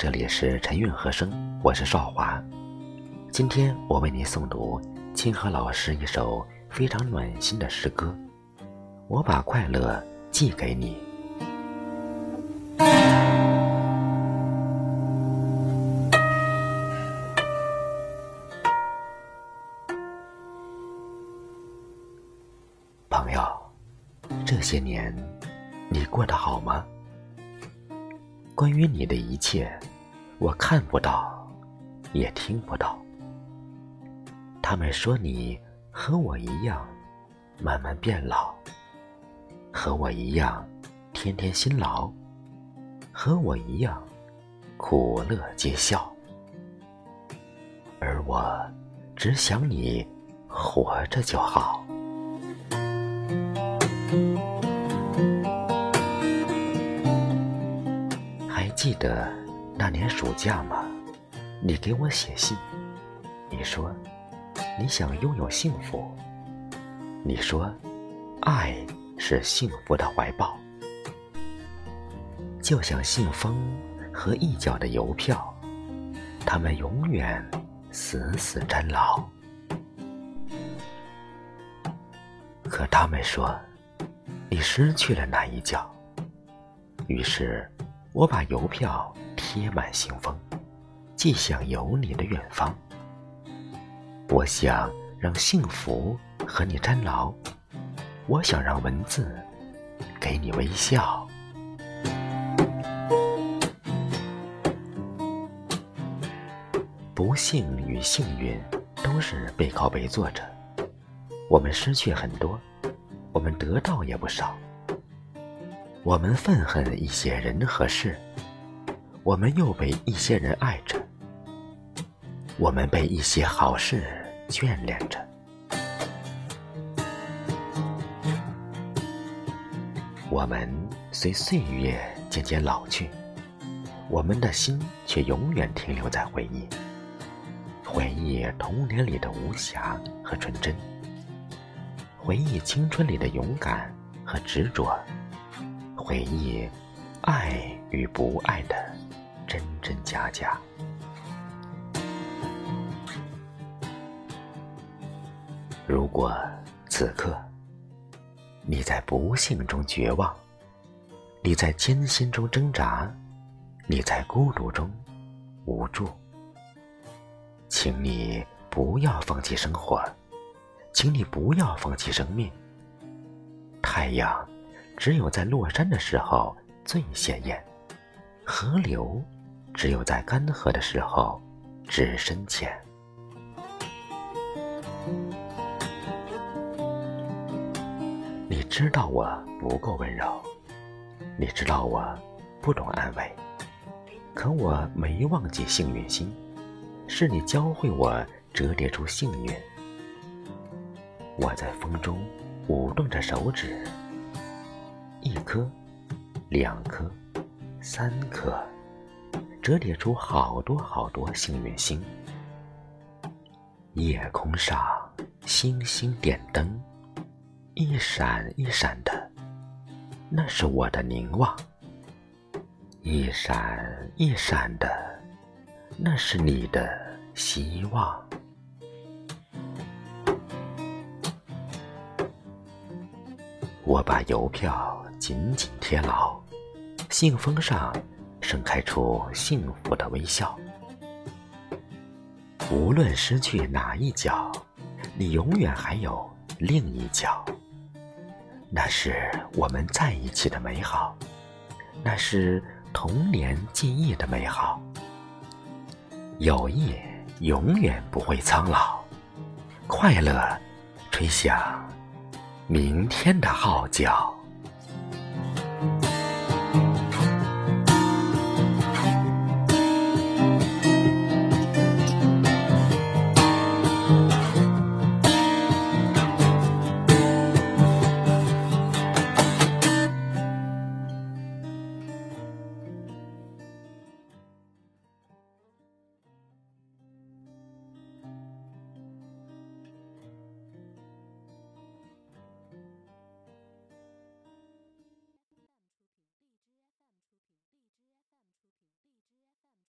这里是陈韵和声，我是少华。今天我为您诵读清河老师一首非常暖心的诗歌。我把快乐寄给你，朋友。这些年，你过得好吗？关于你的一切，我看不到，也听不到。他们说你和我一样，慢慢变老；和我一样，天天辛劳；和我一样，苦乐皆笑。而我只想你活着就好。还记得那年暑假吗？你给我写信，你说你想拥有幸福，你说爱是幸福的怀抱，就像信封和一角的邮票，它们永远死死粘牢。可他们说。你失去了那一角，于是我把邮票贴满信封，寄向有你的远方。我想让幸福和你粘牢，我想让文字给你微笑。不幸与幸运都是背靠背坐着，我们失去很多。我们得到也不少，我们愤恨一些人和事，我们又被一些人爱着，我们被一些好事眷恋着，我们随岁月渐渐老去，我们的心却永远停留在回忆，回忆童年里的无暇和纯真。回忆青春里的勇敢和执着，回忆爱与不爱的真真假假。如果此刻你在不幸中绝望，你在艰辛中挣扎，你在孤独中无助，请你不要放弃生活。请你不要放弃生命。太阳只有在落山的时候最鲜艳，河流只有在干涸的时候只深浅。你知道我不够温柔，你知道我不懂安慰，可我没忘记幸运星，是你教会我折叠出幸运。我在风中舞动着手指，一颗，两颗，三颗，折叠出好多好多幸运星。夜空上星星点灯，一闪一闪的，那是我的凝望；一闪一闪的，那是你的希望。我把邮票紧紧贴牢，信封上盛开出幸福的微笑。无论失去哪一角，你永远还有另一角。那是我们在一起的美好，那是童年记忆的美好。友谊永远不会苍老，快乐吹响。明天的号角。